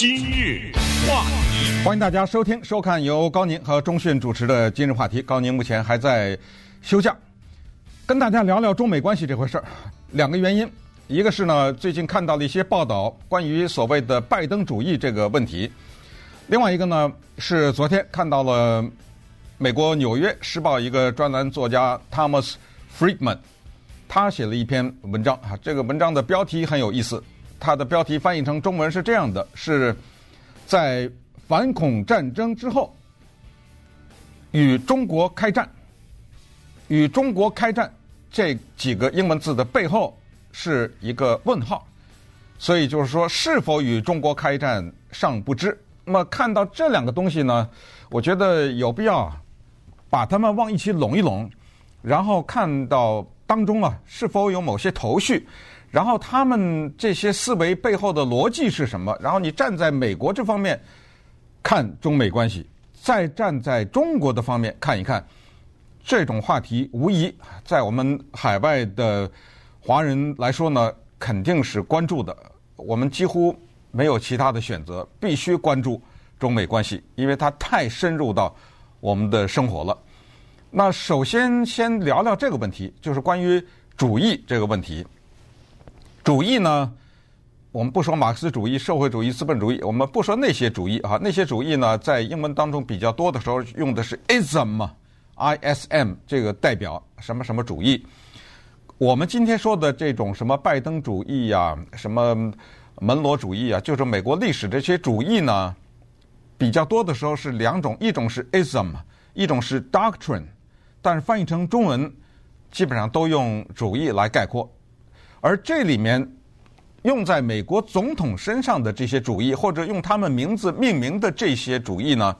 今日话题，欢迎大家收听收看由高宁和钟讯主持的今日话题。高宁目前还在休假，跟大家聊聊中美关系这回事儿。两个原因，一个是呢，最近看到了一些报道，关于所谓的拜登主义这个问题；另外一个呢，是昨天看到了美国《纽约时报》一个专栏作家 Thomas Friedman，他写了一篇文章啊，这个文章的标题很有意思。它的标题翻译成中文是这样的：是在反恐战争之后，与中国开战，与中国开战这几个英文字的背后是一个问号，所以就是说是否与中国开战尚不知。那么看到这两个东西呢，我觉得有必要把它们往一起拢一拢，然后看到当中啊是否有某些头绪。然后他们这些思维背后的逻辑是什么？然后你站在美国这方面看中美关系，再站在中国的方面看一看，这种话题无疑在我们海外的华人来说呢，肯定是关注的。我们几乎没有其他的选择，必须关注中美关系，因为它太深入到我们的生活了。那首先先聊聊这个问题，就是关于主义这个问题。主义呢，我们不说马克思主义、社会主义、资本主义，我们不说那些主义啊。那些主义呢，在英文当中比较多的时候用的是 ism，I-S-M 这个代表什么什么主义。我们今天说的这种什么拜登主义呀、啊，什么门罗主义啊，就是美国历史这些主义呢，比较多的时候是两种，一种是 ism，一种是 doctrine，但是翻译成中文基本上都用主义来概括。而这里面用在美国总统身上的这些主义，或者用他们名字命名的这些主义呢，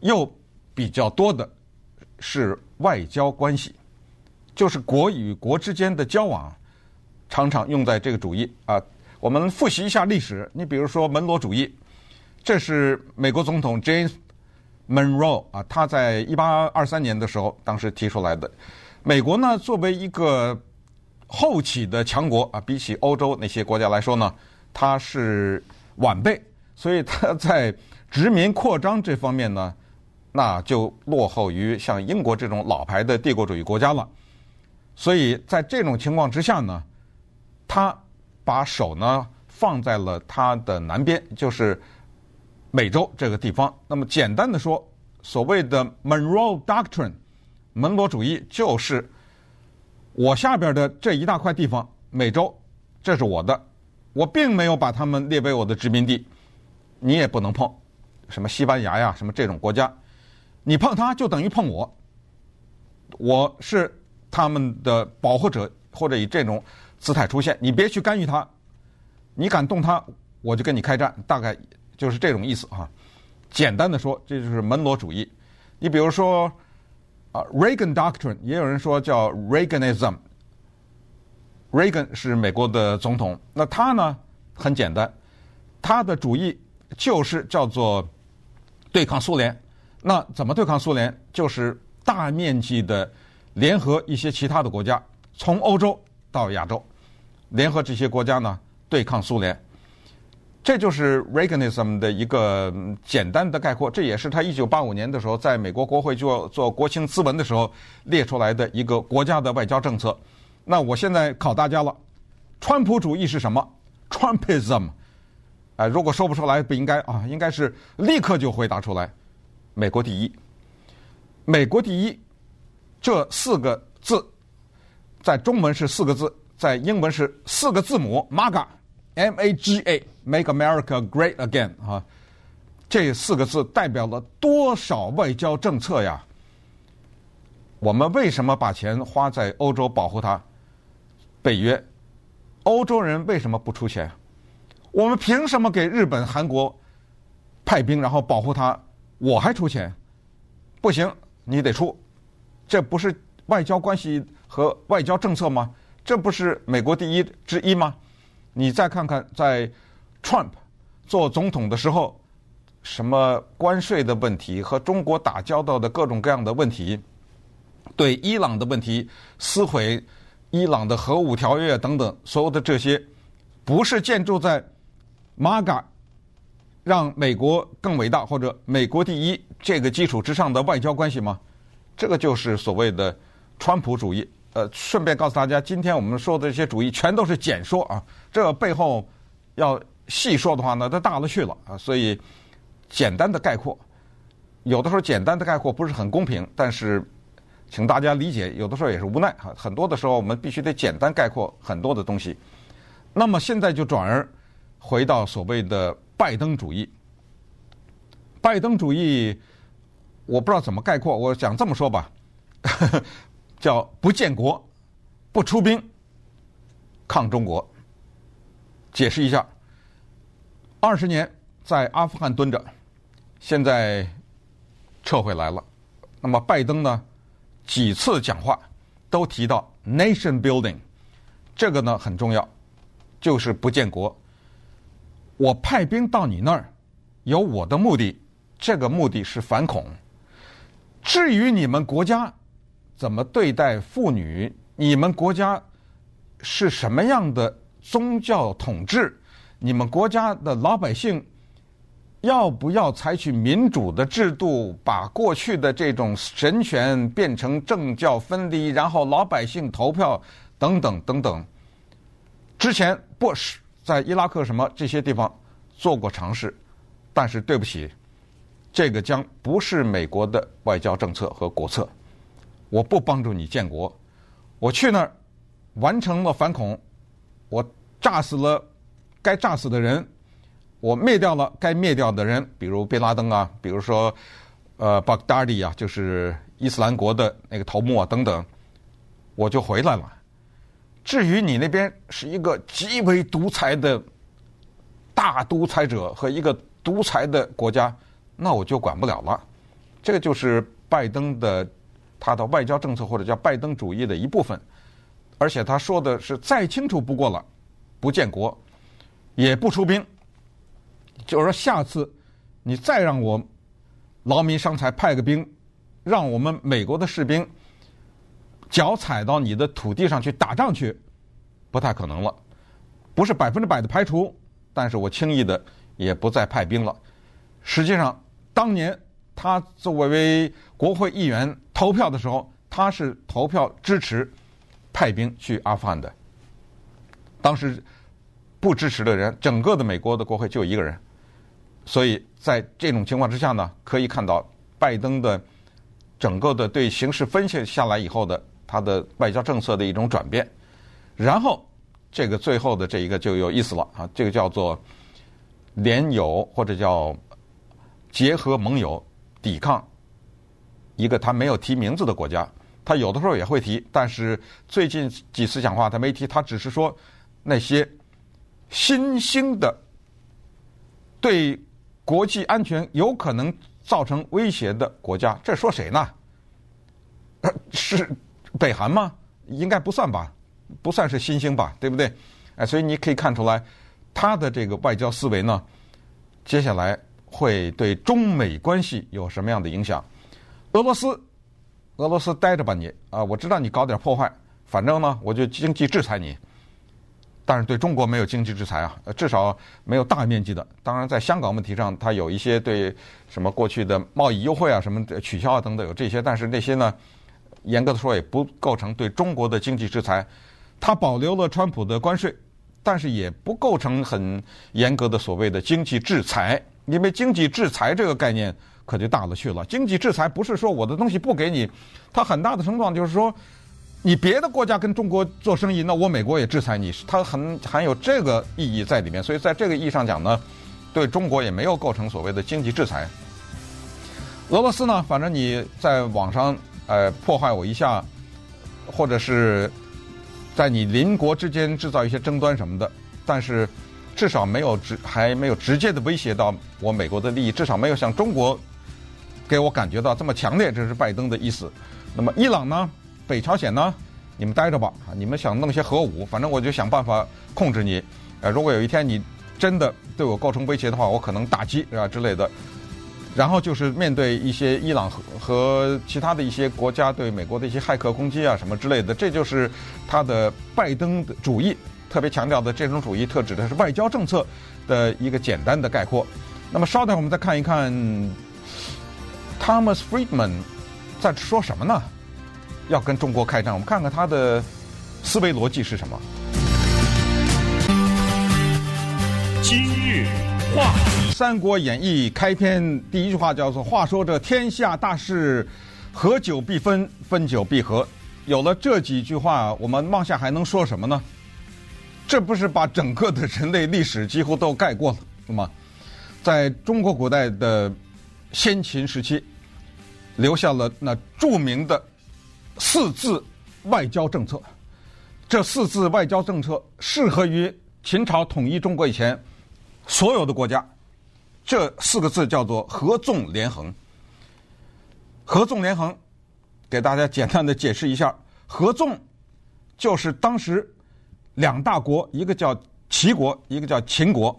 又比较多的是外交关系，就是国与国之间的交往，常常用在这个主义啊。我们复习一下历史，你比如说门罗主义，这是美国总统 James Monroe 啊，他在一八二三年的时候当时提出来的。美国呢，作为一个后起的强国啊，比起欧洲那些国家来说呢，它是晚辈，所以它在殖民扩张这方面呢，那就落后于像英国这种老牌的帝国主义国家了。所以在这种情况之下呢，他把手呢放在了它的南边，就是美洲这个地方。那么简单的说，所谓的 Monroe Doctrine，门罗主义就是。我下边的这一大块地方，美洲，这是我的，我并没有把他们列为我的殖民地，你也不能碰，什么西班牙呀，什么这种国家，你碰他就等于碰我，我是他们的保护者，或者以这种姿态出现，你别去干预他，你敢动他，我就跟你开战，大概就是这种意思啊。简单的说，这就是门罗主义。你比如说。啊，Reagan Doctrine 也有人说叫 Reaganism。Reagan 是美国的总统，那他呢很简单，他的主义就是叫做对抗苏联。那怎么对抗苏联？就是大面积的联合一些其他的国家，从欧洲到亚洲，联合这些国家呢对抗苏联。这就是 Reaganism 的一个简单的概括，这也是他一九八五年的时候在美国国会做做国情咨文的时候列出来的一个国家的外交政策。那我现在考大家了，川普主义是什么？Trumpism。哎，如果说不出来，不应该啊，应该是立刻就回答出来。美国第一，美国第一，这四个字，在中文是四个字，在英文是四个字母，MAGA。M-A-G-A，Make America Great Again，啊，这四个字代表了多少外交政策呀？我们为什么把钱花在欧洲保护它？北约，欧洲人为什么不出钱？我们凭什么给日本、韩国派兵，然后保护他？我还出钱？不行，你得出。这不是外交关系和外交政策吗？这不是美国第一之一吗？你再看看，在 Trump 做总统的时候，什么关税的问题和中国打交道的各种各样的问题，对伊朗的问题，撕毁伊朗的核武条约等等，所有的这些，不是建筑在 MAGA 让美国更伟大或者美国第一这个基础之上的外交关系吗？这个就是所谓的川普主义。呃，顺便告诉大家，今天我们说的这些主义全都是简说啊，这背后要细说的话呢，都大了去了啊。所以简单的概括，有的时候简单的概括不是很公平，但是请大家理解，有的时候也是无奈哈。很多的时候我们必须得简单概括很多的东西。那么现在就转而回到所谓的拜登主义。拜登主义，我不知道怎么概括，我想这么说吧，叫不建国、不出兵、抗中国。解释一下，二十年在阿富汗蹲着，现在撤回来了。那么拜登呢，几次讲话都提到 nation building，这个呢很重要。就是不建国，我派兵到你那儿，有我的目的，这个目的是反恐。至于你们国家怎么对待妇女，你们国家是什么样的宗教统治，你们国家的老百姓要不要采取民主的制度，把过去的这种神权变成政教分离，然后老百姓投票等等等等。之前 Bush 在伊拉克什么这些地方做过尝试，但是对不起，这个将不是美国的外交政策和国策。我不帮助你建国，我去那儿完成了反恐，我炸死了该炸死的人，我灭掉了该灭掉的人，比如贝拉登啊，比如说呃巴格达迪啊，就是伊斯兰国的那个头目啊等等，我就回来了。至于你那边是一个极为独裁的大独裁者和一个独裁的国家，那我就管不了了。这个就是拜登的他的外交政策或者叫拜登主义的一部分，而且他说的是再清楚不过了，不建国，也不出兵，就是说下次你再让我劳民伤财派个兵，让我们美国的士兵。脚踩到你的土地上去打仗去，不太可能了。不是百分之百的排除，但是我轻易的也不再派兵了。实际上，当年他作为国会议员投票的时候，他是投票支持派兵去阿富汗的。当时不支持的人，整个的美国的国会就一个人。所以在这种情况之下呢，可以看到拜登的整个的对形势分析下来以后的。他的外交政策的一种转变，然后这个最后的这一个就有意思了啊，这个叫做联友或者叫结合盟友抵抗一个他没有提名字的国家，他有的时候也会提，但是最近几次讲话他没提，他只是说那些新兴的对国际安全有可能造成威胁的国家，这说谁呢？是。北韩吗？应该不算吧，不算是新兴吧，对不对？哎，所以你可以看出来，他的这个外交思维呢，接下来会对中美关系有什么样的影响？俄罗斯，俄罗斯待着吧你啊！我知道你搞点破坏，反正呢，我就经济制裁你。但是对中国没有经济制裁啊，至少没有大面积的。当然，在香港问题上，它有一些对什么过去的贸易优惠啊、什么取消啊等等有这些，但是那些呢？严格的说，也不构成对中国的经济制裁。它保留了川普的关税，但是也不构成很严格的所谓的经济制裁。因为经济制裁这个概念可就大了去了。经济制裁不是说我的东西不给你，它很大的程度上就是说，你别的国家跟中国做生意，那我美国也制裁你，它很含有这个意义在里面。所以在这个意义上讲呢，对中国也没有构成所谓的经济制裁。俄罗斯呢，反正你在网上。呃，破坏我一下，或者是在你邻国之间制造一些争端什么的，但是至少没有直还没有直接的威胁到我美国的利益，至少没有像中国给我感觉到这么强烈。这是拜登的意思。那么伊朗呢？北朝鲜呢？你们待着吧，你们想弄些核武，反正我就想办法控制你。呃，如果有一天你真的对我构成威胁的话，我可能打击啊之类的。然后就是面对一些伊朗和和其他的一些国家对美国的一些骇客攻击啊什么之类的，这就是他的拜登的主义，特别强调的这种主义特指的是外交政策的一个简单的概括。那么稍等，我们再看一看 Thomas Friedman 在说什么呢？要跟中国开战，我们看看他的思维逻辑是什么。今日话题，《三国演义》开篇第一句话叫做：“话说这天下大事，合久必分，分久必合。”有了这几句话，我们往下还能说什么呢？这不是把整个的人类历史几乎都盖过了吗？在中国古代的先秦时期，留下了那著名的四字外交政策。这四字外交政策适合于秦朝统一中国以前所有的国家。这四个字叫做“合纵连横”。合纵连横，给大家简单的解释一下：合纵就是当时两大国，一个叫齐国，一个叫秦国。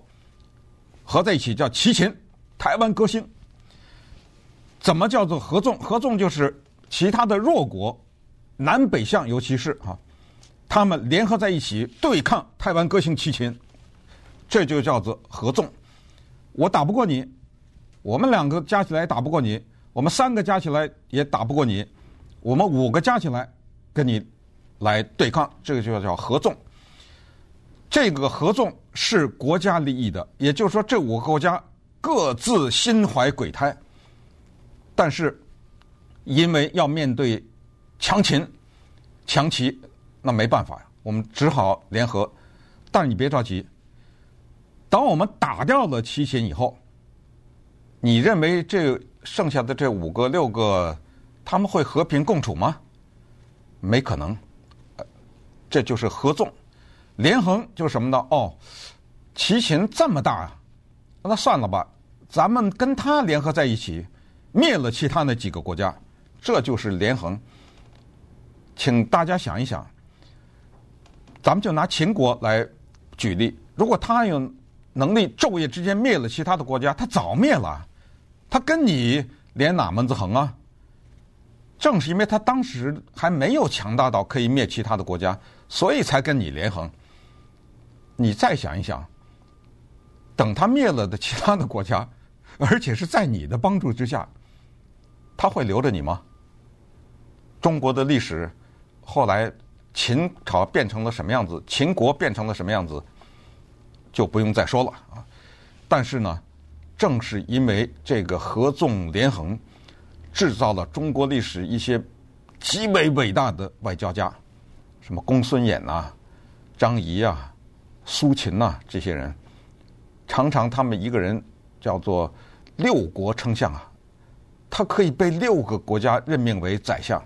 合在一起叫齐秦，台湾歌星。怎么叫做合纵？合纵就是其他的弱国，南北向尤其是啊，他们联合在一起对抗台湾割心齐秦，这就叫做合纵。我打不过你，我们两个加起来打不过你，我们三个加起来也打不过你，我们五个加起来跟你来对抗，这个就叫合纵。这个合纵是国家利益的，也就是说，这五个国家各自心怀鬼胎，但是因为要面对强秦、强齐，那没办法呀，我们只好联合。但你别着急，当我们打掉了齐秦以后，你认为这剩下的这五个、六个，他们会和平共处吗？没可能，这就是合纵。连横就是什么呢？哦，齐秦这么大啊，那算了吧，咱们跟他联合在一起，灭了其他那几个国家，这就是连横。请大家想一想，咱们就拿秦国来举例，如果他有能力昼夜之间灭了其他的国家，他早灭了，他跟你连哪门子横啊？正是因为他当时还没有强大到可以灭其他的国家，所以才跟你连横。你再想一想，等他灭了的其他的国家，而且是在你的帮助之下，他会留着你吗？中国的历史后来秦朝变成了什么样子，秦国变成了什么样子，就不用再说了啊。但是呢，正是因为这个合纵连横，制造了中国历史一些极为伟大的外交家，什么公孙衍啊、张仪啊。苏秦呐、这些人常常他们一个人叫做六国称相啊，他可以被六个国家任命为宰相，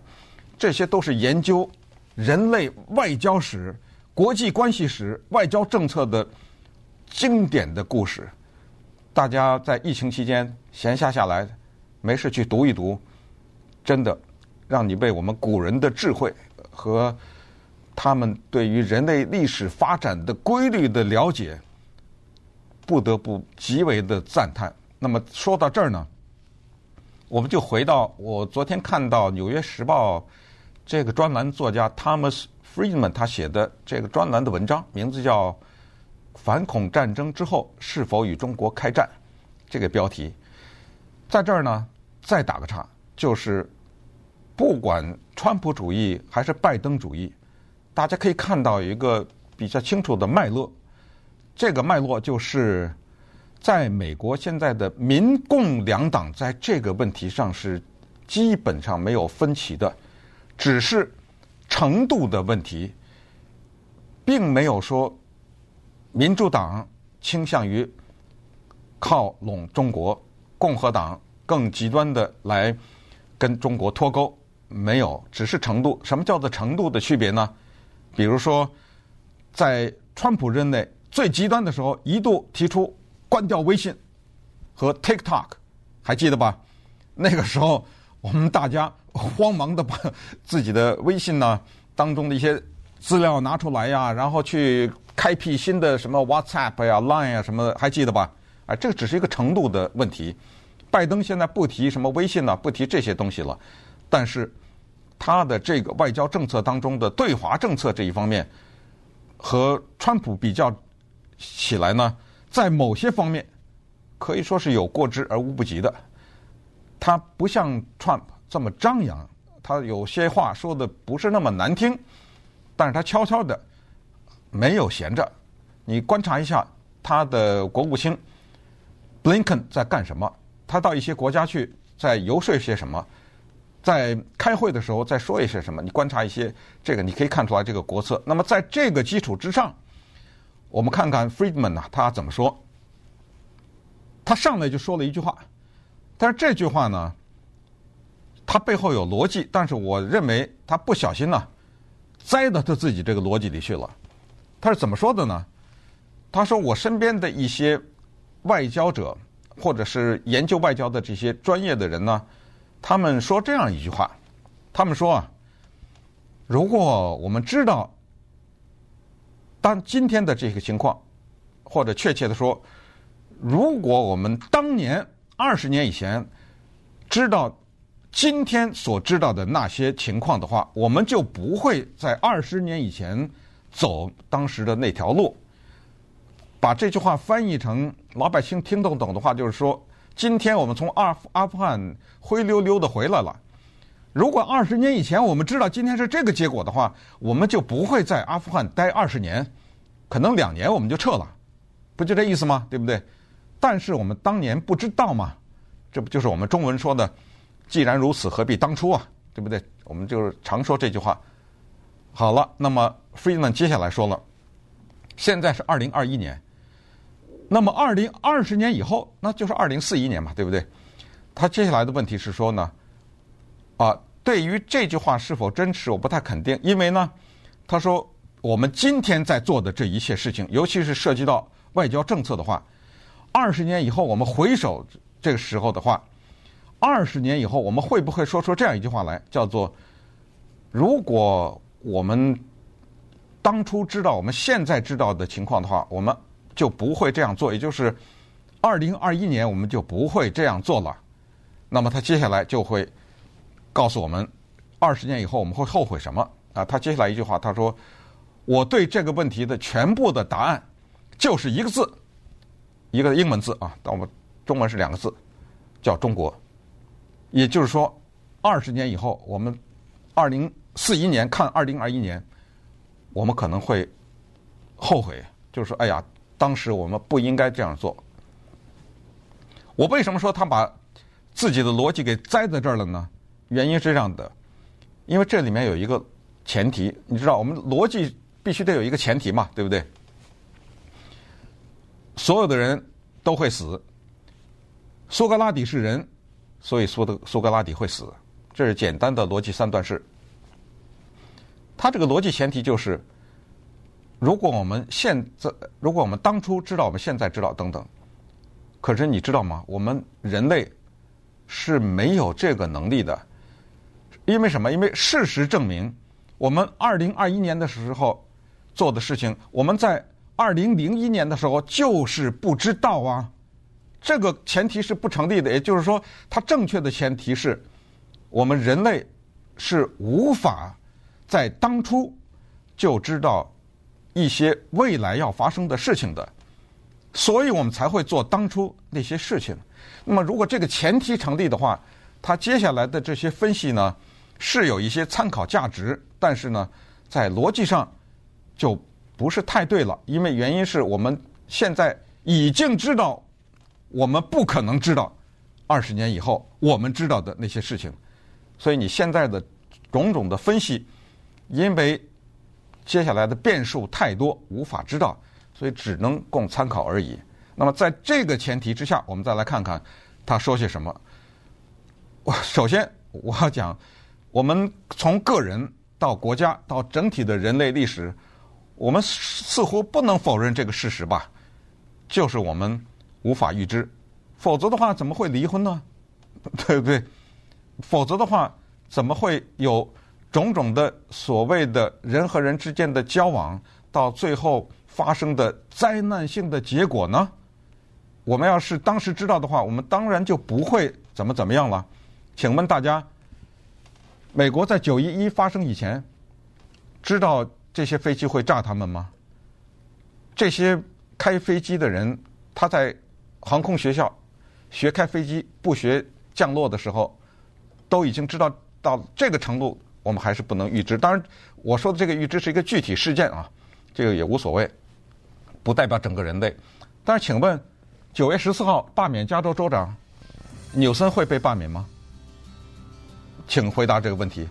这些都是研究人类外交史、国际关系史、外交政策的经典的故事。大家在疫情期间闲暇下来，没事去读一读，真的让你被我们古人的智慧和。他们对于人类历史发展的规律的了解，不得不极为的赞叹。那么说到这儿呢，我们就回到我昨天看到《纽约时报》这个专栏作家 Thomas Friedman 他写的这个专栏的文章，名字叫《反恐战争之后是否与中国开战》这个标题，在这儿呢再打个岔，就是不管川普主义还是拜登主义。大家可以看到一个比较清楚的脉络，这个脉络就是，在美国现在的民共两党在这个问题上是基本上没有分歧的，只是程度的问题，并没有说民主党倾向于靠拢中国，共和党更极端的来跟中国脱钩，没有，只是程度。什么叫做程度的区别呢？比如说，在川普任内最极端的时候，一度提出关掉微信和 TikTok，还记得吧？那个时候，我们大家慌忙的把自己的微信呢当中的一些资料拿出来呀，然后去开辟新的什么 WhatsApp 呀、Line 呀什么的，还记得吧？啊，这个只是一个程度的问题。拜登现在不提什么微信了，不提这些东西了，但是。他的这个外交政策当中的对华政策这一方面，和川普比较起来呢，在某些方面可以说是有过之而无不及的。他不像 Trump 这么张扬，他有些话说的不是那么难听，但是他悄悄的没有闲着。你观察一下他的国务卿 Blinken 在干什么？他到一些国家去，在游说些什么？在开会的时候在说一些什么？你观察一些这个，你可以看出来这个国策。那么在这个基础之上，我们看看 Friedman 呢，他怎么说？他上来就说了一句话，但是这句话呢，他背后有逻辑，但是我认为他不小心呢，栽到他自己这个逻辑里去了。他是怎么说的呢？他说：“我身边的一些外交者，或者是研究外交的这些专业的人呢。”他们说这样一句话，他们说啊，如果我们知道当今天的这个情况，或者确切的说，如果我们当年二十年以前知道今天所知道的那些情况的话，我们就不会在二十年以前走当时的那条路。把这句话翻译成老百姓听得懂的话，就是说。今天我们从阿阿富汗灰溜溜的回来了。如果二十年以前我们知道今天是这个结果的话，我们就不会在阿富汗待二十年，可能两年我们就撤了，不就这意思吗？对不对？但是我们当年不知道嘛，这不就是我们中文说的“既然如此，何必当初”啊？对不对？我们就是常说这句话。好了，那么 Friedman 接下来说了，现在是二零二一年。那么，二零二十年以后，那就是二零四一年嘛，对不对？他接下来的问题是说呢，啊，对于这句话是否真实，我不太肯定，因为呢，他说我们今天在做的这一切事情，尤其是涉及到外交政策的话，二十年以后我们回首这个时候的话，二十年以后我们会不会说出这样一句话来，叫做如果我们当初知道我们现在知道的情况的话，我们。就不会这样做，也就是二零二一年我们就不会这样做了。那么他接下来就会告诉我们，二十年以后我们会后悔什么啊？他接下来一句话，他说：“我对这个问题的全部的答案就是一个字，一个英文字啊，但我们中文是两个字，叫中国。也就是说，二十年以后，我们二零四一年看二零二一年，我们可能会后悔，就是说，哎呀。”当时我们不应该这样做。我为什么说他把自己的逻辑给栽在这儿了呢？原因是这样的，因为这里面有一个前提，你知道，我们逻辑必须得有一个前提嘛，对不对？所有的人都会死。苏格拉底是人，所以苏的苏格拉底会死，这是简单的逻辑三段式。他这个逻辑前提就是。如果我们现在，如果我们当初知道，我们现在知道等等，可是你知道吗？我们人类是没有这个能力的，因为什么？因为事实证明，我们二零二一年的时候做的事情，我们在二零零一年的时候就是不知道啊。这个前提是不成立的，也就是说，它正确的前提是我们人类是无法在当初就知道。一些未来要发生的事情的，所以我们才会做当初那些事情。那么，如果这个前提成立的话，他接下来的这些分析呢，是有一些参考价值，但是呢，在逻辑上就不是太对了。因为原因是我们现在已经知道，我们不可能知道二十年以后我们知道的那些事情，所以你现在的种种的分析，因为。接下来的变数太多，无法知道，所以只能供参考而已。那么在这个前提之下，我们再来看看他说些什么。我首先我要讲，我们从个人到国家到整体的人类历史，我们似乎不能否认这个事实吧？就是我们无法预知，否则的话怎么会离婚呢？对不对？否则的话怎么会有？种种的所谓的人和人之间的交往，到最后发生的灾难性的结果呢？我们要是当时知道的话，我们当然就不会怎么怎么样了。请问大家，美国在九一一发生以前，知道这些飞机会炸他们吗？这些开飞机的人，他在航空学校学开飞机不学降落的时候，都已经知道到这个程度，我们还是不能预知。当然，我说的这个预知是一个具体事件啊，这个也无所谓，不代表整个人类。但是，请问，九月十四号罢免加州州长纽森会被罢免吗？请回答这个问题。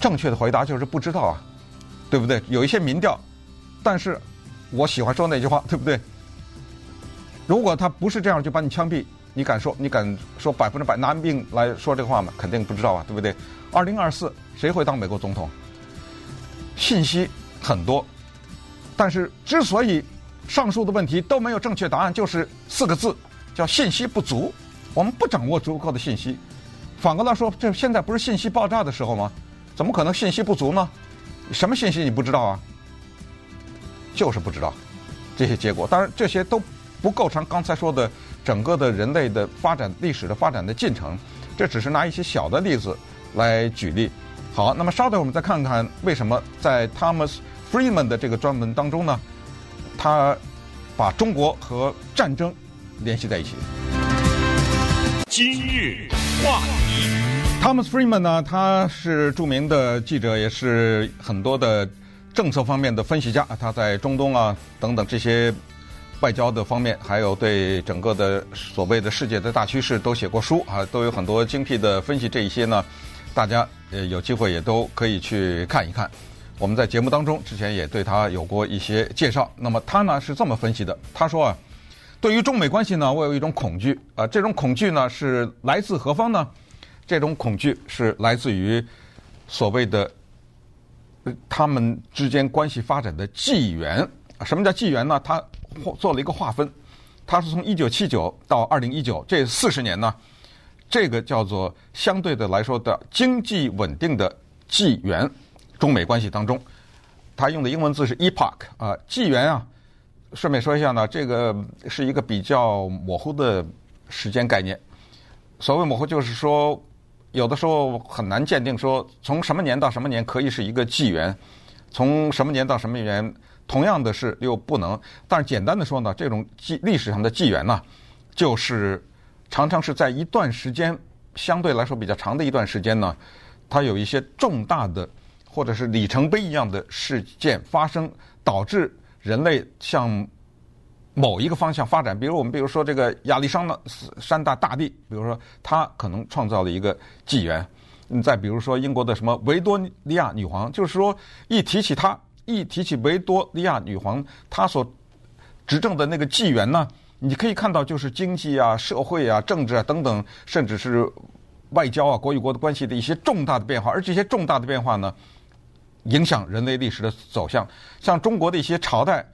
正确的回答就是不知道啊，对不对？有一些民调，但是我喜欢说那句话，对不对？如果他不是这样，就把你枪毙，你敢说？你敢说百分之百拿命来说这个话吗？肯定不知道啊，对不对？二零二四谁会当美国总统？信息很多，但是之所以上述的问题都没有正确答案，就是四个字，叫信息不足。我们不掌握足够的信息。反过来说，这现在不是信息爆炸的时候吗？怎么可能信息不足呢？什么信息你不知道啊？就是不知道这些结果。当然，这些都。不构成刚才说的整个的人类的发展历史的发展的进程，这只是拿一些小的例子来举例。好，那么稍等，我们再看看为什么在 Thomas Friedman 的这个专门当中呢，他把中国和战争联系在一起。今日话题，Thomas Freeman 呢，他是著名的记者，也是很多的政策方面的分析家。他在中东啊等等这些。外交的方面，还有对整个的所谓的世界的大趋势都写过书啊，都有很多精辟的分析。这一些呢，大家呃有机会也都可以去看一看。我们在节目当中之前也对他有过一些介绍。那么他呢是这么分析的：他说啊，对于中美关系呢，我有一种恐惧啊，这种恐惧呢是来自何方呢？这种恐惧是来自于所谓的他们之间关系发展的纪元。什么叫纪元呢？他做了一个划分，他是从一九七九到二零一九这四十年呢，这个叫做相对的来说的经济稳定的纪元，中美关系当中，他用的英文字是 epoch 啊，纪元啊。顺便说一下呢，这个是一个比较模糊的时间概念。所谓模糊，就是说有的时候很难鉴定说从什么年到什么年可以是一个纪元，从什么年到什么年。同样的是又不能，但是简单的说呢，这种纪历史上的纪元呢，就是常常是在一段时间相对来说比较长的一段时间呢，它有一些重大的或者是里程碑一样的事件发生，导致人类向某一个方向发展。比如我们比如说这个亚历山大山大大帝，比如说他可能创造了一个纪元。你再比如说英国的什么维多利亚女皇，就是说一提起她。一提起维多利亚女皇，她所执政的那个纪元呢，你可以看到就是经济啊、社会啊、政治啊等等，甚至是外交啊、国与国的关系的一些重大的变化。而这些重大的变化呢，影响人类历史的走向。像中国的一些朝代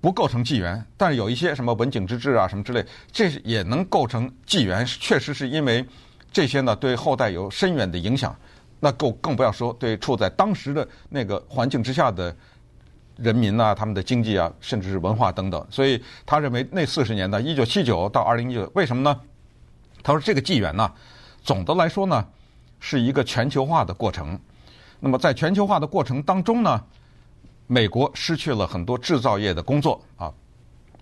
不构成纪元，但是有一些什么文景之治啊什么之类，这也能构成纪元。确实是因为这些呢，对后代有深远的影响。那更更不要说对处在当时的那个环境之下的。人民啊，他们的经济啊，甚至是文化等等，所以他认为那四十年呢，一九七九到二零一九，为什么呢？他说这个纪元呢，总的来说呢，是一个全球化的过程。那么在全球化的过程当中呢，美国失去了很多制造业的工作啊，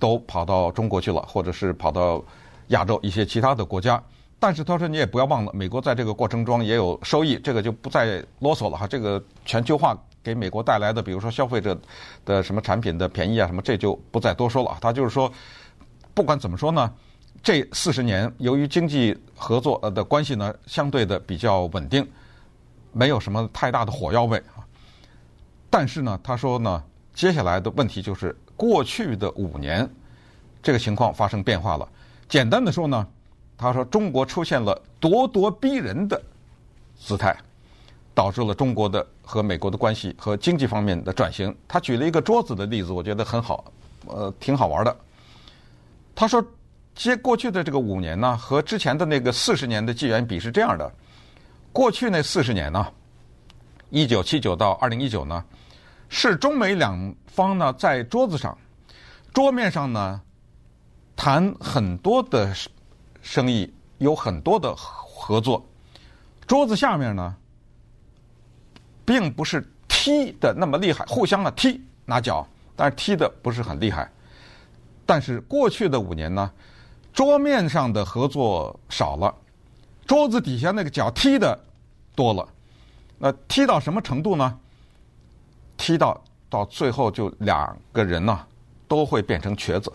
都跑到中国去了，或者是跑到亚洲一些其他的国家。但是他说你也不要忘了，美国在这个过程中也有收益，这个就不再啰嗦了哈。这个全球化。给美国带来的，比如说消费者的什么产品的便宜啊，什么这就不再多说了。他就是说，不管怎么说呢，这四十年由于经济合作呃的关系呢，相对的比较稳定，没有什么太大的火药味啊。但是呢，他说呢，接下来的问题就是过去的五年，这个情况发生变化了。简单的说呢，他说中国出现了咄咄逼人的姿态。导致了中国的和美国的关系和经济方面的转型。他举了一个桌子的例子，我觉得很好，呃，挺好玩的。他说，接过去的这个五年呢，和之前的那个四十年的纪元比是这样的：过去那四十年呢，一九七九到二零一九呢，是中美两方呢在桌子上、桌面上呢谈很多的生意，有很多的合作。桌子下面呢。并不是踢的那么厉害，互相的踢拿脚，但是踢的不是很厉害。但是过去的五年呢，桌面上的合作少了，桌子底下那个脚踢的多了。那踢到什么程度呢？踢到到最后就两个人呢、都会变成瘸子，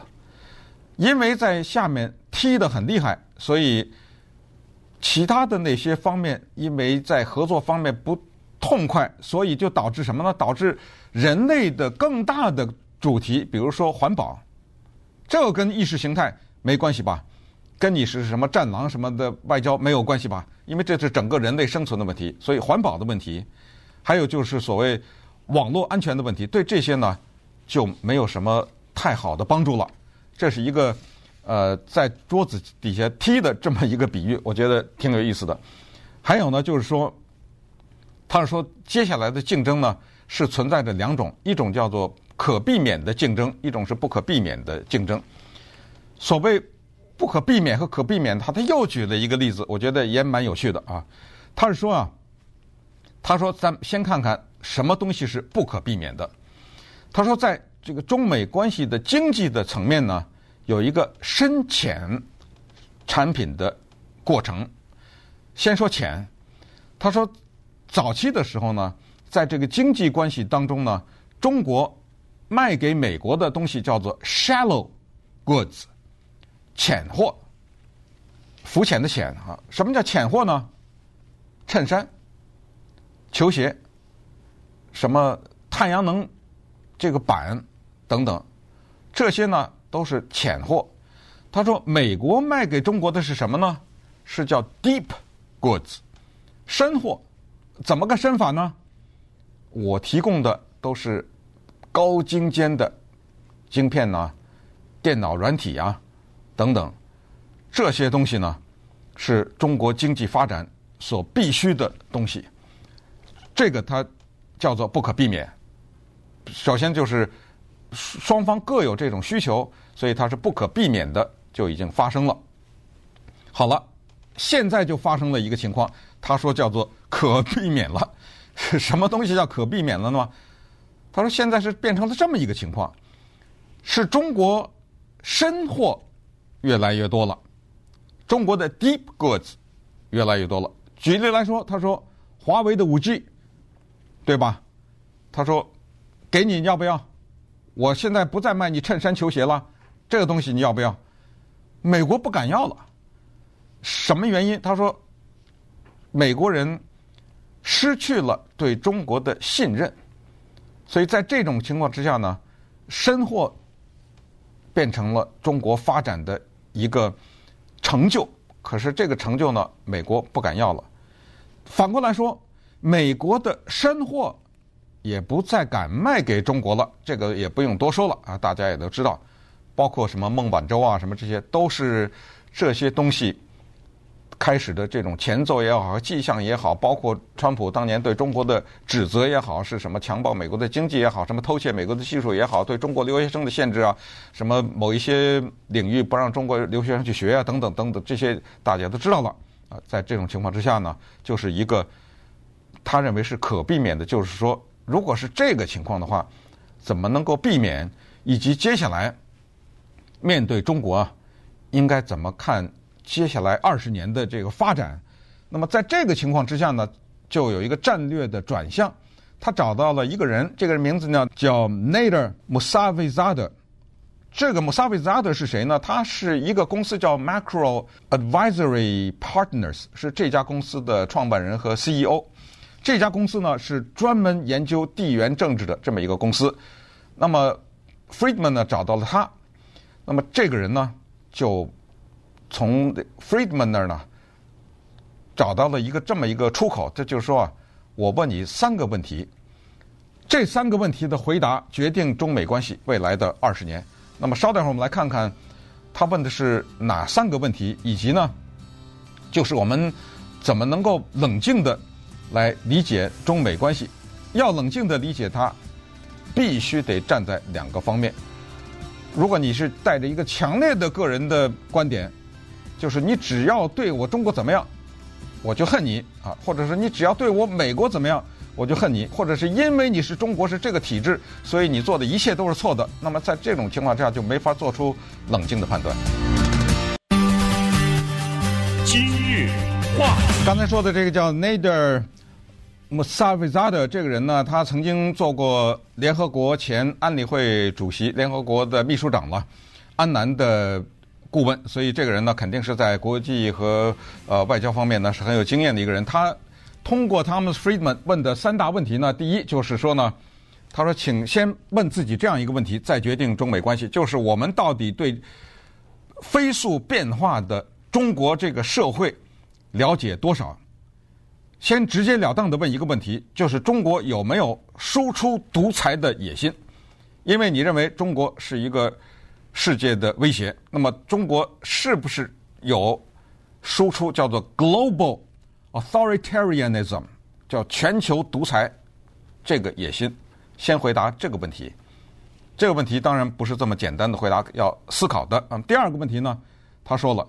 因为在下面踢得很厉害，所以其他的那些方面，因为在合作方面不痛快，所以就导致什么呢？导致人类的更大的主题，比如说环保，这跟意识形态没关系吧？跟你是什么战狼什么的外交没有关系吧？因为这是整个人类生存的问题，所以环保的问题，还有就是所谓网络安全的问题，对这些呢就没有什么太好的帮助了。这是一个呃在桌子底下踢的这么一个比喻，我觉得挺有意思的。还有呢，就是说，他是说接下来的竞争呢是存在着两种，一种叫做可避免的竞争，一种是不可避免的竞争。所谓不可避免和可避免，他他又举了一个例子，我觉得也蛮有趣的啊。他是说啊，他说咱先看看什么东西是不可避免的。他说，在这个中美关系的经济的层面呢，有一个深浅产品的过程。先说浅，他说早期的时候呢，在这个经济关系当中呢，中国卖给美国的东西叫做 shallow goods。浅货，浮浅的浅啊，什么叫浅货呢？衬衫、球鞋，什么太阳能这个板等等，这些呢都是浅货。他说，美国卖给中国的是什么呢？是叫 deep goods，深货。怎么个深法呢？我提供的都是高精尖的晶片呐、电脑软体啊。等等，这些东西呢，是中国经济发展所必须的东西。这个它叫做不可避免。首先就是双方各有这种需求，所以它是不可避免的，就已经发生了。好了，现在就发生了一个情况，他说叫做可避免了。是 什么东西叫可避免了呢？他说现在是变成了这么一个情况，是中国深获。越来越多了，中国的 deep goods 越来越多了。举例来说，他说华为的五 G，对吧？他说给你要不要？我现在不再卖你衬衫、球鞋了，这个东西你要不要？美国不敢要了，什么原因？他说美国人失去了对中国的信任，所以在这种情况之下呢，深货变成了中国发展的。一个成就，可是这个成就呢，美国不敢要了。反过来说，美国的山货也不再敢卖给中国了。这个也不用多说了啊，大家也都知道，包括什么孟晚舟啊，什么这些，都是这些东西。开始的这种前奏也好，迹象也好，包括川普当年对中国的指责也好，是什么强暴美国的经济也好，什么偷窃美国的技术也好，对中国留学生的限制啊，什么某一些领域不让中国留学生去学啊，等等等等，这些大家都知道了啊。在这种情况之下呢，就是一个他认为是可避免的，就是说，如果是这个情况的话，怎么能够避免？以及接下来面对中国啊，应该怎么看？接下来二十年的这个发展，那么在这个情况之下呢，就有一个战略的转向。他找到了一个人，这个人名字呢叫 Nader Mosavezadeh。这个 Mosavezadeh 是谁呢？他是一个公司叫 Macro Advisory Partners，是这家公司的创办人和 CEO。这家公司呢是专门研究地缘政治的这么一个公司。那么 Friedman 呢找到了他，那么这个人呢就。从 Friedman 那儿呢，找到了一个这么一个出口，这就是说啊，我问你三个问题，这三个问题的回答决定中美关系未来的二十年。那么稍等会儿我们来看看，他问的是哪三个问题，以及呢，就是我们怎么能够冷静的来理解中美关系。要冷静的理解它，必须得站在两个方面。如果你是带着一个强烈的个人的观点。就是你只要对我中国怎么样，我就恨你啊；或者是你只要对我美国怎么样，我就恨你；或者是因为你是中国是这个体制，所以你做的一切都是错的。那么在这种情况之下，就没法做出冷静的判断。今日话。刚才说的这个叫 Nader Mosavezadeh 这个人呢，他曾经做过联合国前安理会主席、联合国的秘书长了，安南的顾问，所以这个人呢，肯定是在国际和呃外交方面呢是很有经验的一个人。他通过 Thomas Friedman 问的三大问题呢，第一就是说呢，他说，请先问自己这样一个问题，再决定中美关系，就是我们到底对飞速变化的中国这个社会了解多少？先直截了当的问一个问题，就是中国有没有输出独裁的野心？因为你认为中国是一个世界的威胁，那么中国是不是有输出叫做 global authoritarianism，叫全球独裁这个野心？先回答这个问题。这个问题当然不是这么简单的回答，要思考的。嗯，第二个问题呢，他说了，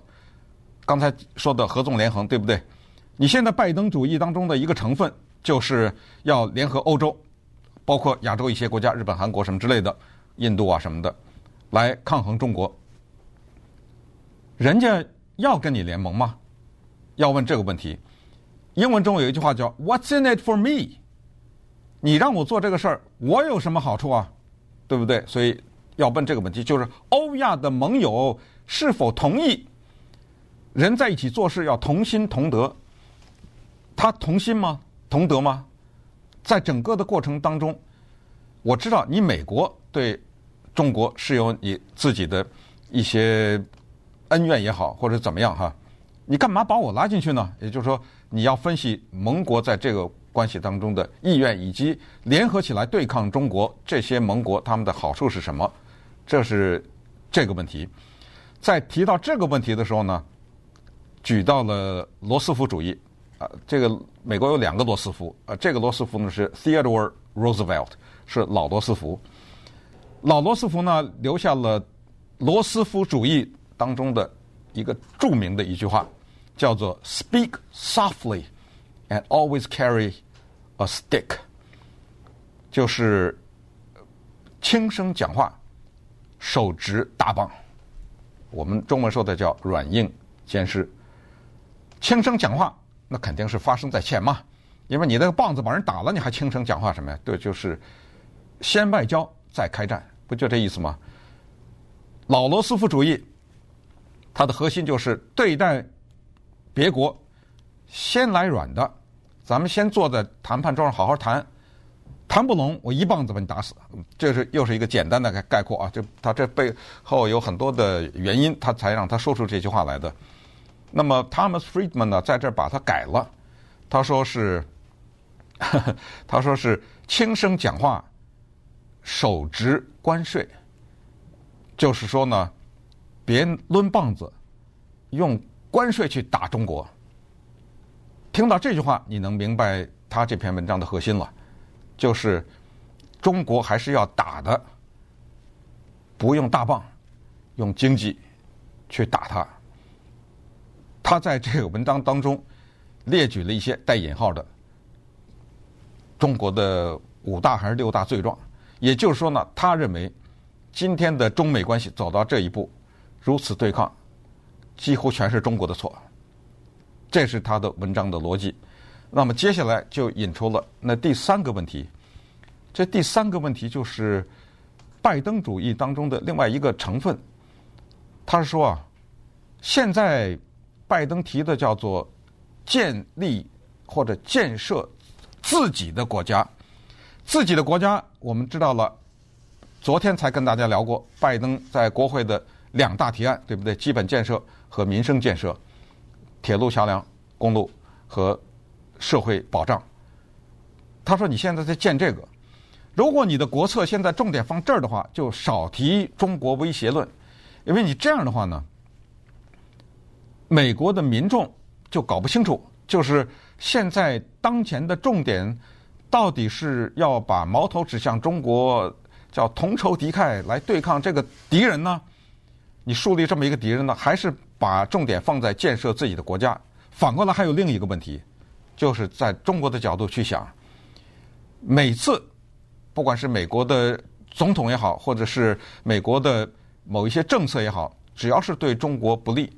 刚才说的合纵连横，对不对？你现在拜登主义当中的一个成分，就是要联合欧洲，包括亚洲一些国家，日本、韩国什么之类的，印度啊什么的，来抗衡中国。人家要跟你联盟吗？要问这个问题。英文中有一句话叫 “What's in it for me？” 你让我做这个事儿，我有什么好处啊？对不对？所以要问这个问题，就是欧亚的盟友是否同意人在一起做事要同心同德？他同心吗？同德吗？在整个的过程当中，我知道你美国对中国是有你自己的一些恩怨也好，或者怎么样哈？你干嘛把我拉进去呢？也就是说，你要分析盟国在这个关系当中的意愿，以及联合起来对抗中国这些盟国他们的好处是什么？这是这个问题。在提到这个问题的时候呢，举到了罗斯福主义。啊，这个美国有两个罗斯福，啊，这个罗斯福呢是 Theodore Roosevelt，是老罗斯福。老罗斯福呢留下了罗斯福主义当中的一个著名的一句话，叫做 “Speak softly and always carry a stick”，就是轻声讲话，手执大棒。我们中文说的叫软硬兼施，轻声讲话。那肯定是发生在前嘛，因为你那个棒子把人打了，你还轻声讲话什么呀？对，就是先外交再开战，不就这意思吗？老罗斯福主义，它的核心就是对待别国先来软的，咱们先坐在谈判桌上好好谈，谈不拢我一棒子把你打死。这是又是一个简单的概概括啊，就他这背后有很多的原因，他才让他说出这句话来的。那么，Thomas Friedman 呢，在这把它改了。他说是，呵 呵他说是轻声讲话，手执关税，就是说呢，别抡棒子，用关税去打中国。听到这句话，你能明白他这篇文章的核心了，就是中国还是要打的，不用大棒，用经济去打他。他在这个文章当中列举了一些带引号的中国的五大还是六大罪状，也就是说呢，他认为今天的中美关系走到这一步，如此对抗，几乎全是中国的错。这是他的文章的逻辑。那么接下来就引出了那第三个问题，这第三个问题就是拜登主义当中的另外一个成分。他是说啊，现在。拜登提的叫做建立或者建设自己的国家，自己的国家我们知道了。昨天才跟大家聊过，拜登在国会的两大提案，对不对？基本建设和民生建设，铁路、桥梁、公路和社会保障。他说：“你现在在建这个，如果你的国策现在重点放这儿的话，就少提中国威胁论，因为你这样的话呢。”美国的民众就搞不清楚，就是现在当前的重点到底是要把矛头指向中国，叫同仇敌忾来对抗这个敌人呢？你树立这么一个敌人呢，还是把重点放在建设自己的国家？反过来还有另一个问题，就是在中国的角度去想，每次不管是美国的总统也好，或者是美国的某一些政策也好，只要是对中国不利。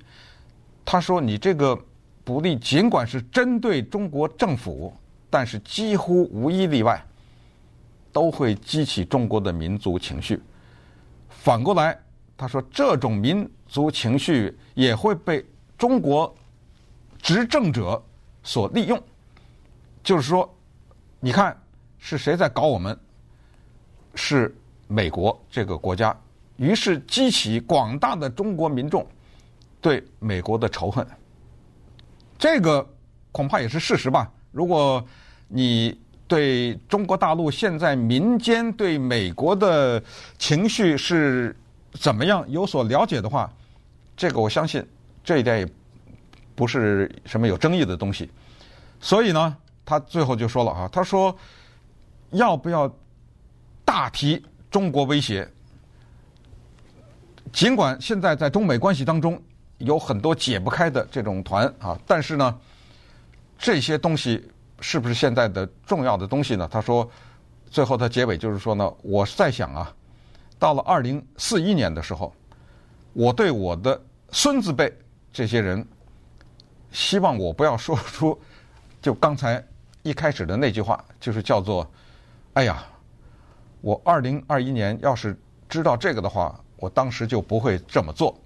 他说：“你这个不利尽管是针对中国政府，但是几乎无一例外都会激起中国的民族情绪。反过来，他说这种民族情绪也会被中国执政者所利用。就是说，你看是谁在搞我们？是美国这个国家，于是激起广大的中国民众对美国的仇恨。这个恐怕也是事实吧。如果你对中国大陆现在民间对美国的情绪是怎么样有所了解的话，这个我相信这一点也不是什么有争议的东西。所以呢，他最后就说了啊，他说要不要大提中国威胁？尽管现在在中美关系当中。有很多解不开的这种团啊，但是呢，这些东西是不是现在的重要的东西呢？他说，最后他结尾就是说呢，我是在想啊，到了二零四一年的时候，我对我的孙子辈这些人，希望我不要说出就刚才一开始的那句话，就是叫做，哎呀，我二零二一年要是知道这个的话，我当时就不会这么做。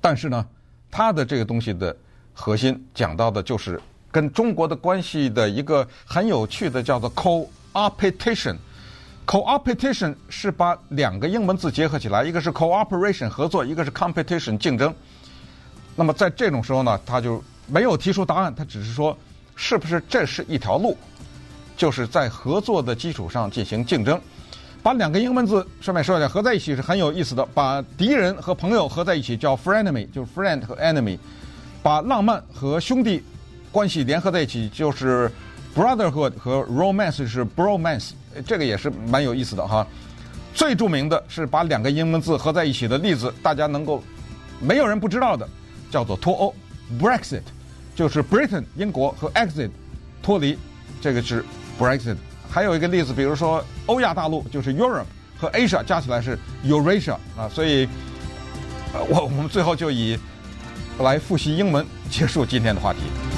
但是呢，他的这个东西的核心讲到的就是跟中国的关系的一个很有趣的叫做 cooperation，cooperation 是把两个英文字结合起来，一个是 cooperation 合作，一个是 competition 竞争。那么在这种时候呢，他就没有提出答案，他只是说是不是这是一条路，就是在合作的基础上进行竞争。把两个英文字顺便说一下，合在一起是很有意思的。把敌人和朋友合在一起叫 frenemy，就是 friend 和 enemy。把浪漫和兄弟关系联合在一起就是 brotherhood 和 romance 是 bromance，这个也是蛮有意思的哈。最著名的是把两个英文字合在一起的例子，大家能够没有人不知道的，叫做脱欧 Brexit，就是 Britain 英国和 exit 脱离，这个是 Brexit。还有一个例子，比如说欧亚大陆就是 Europe 和 Asia 加起来是 Eurasia 啊，所以，我我们最后就以来复习英文结束今天的话题。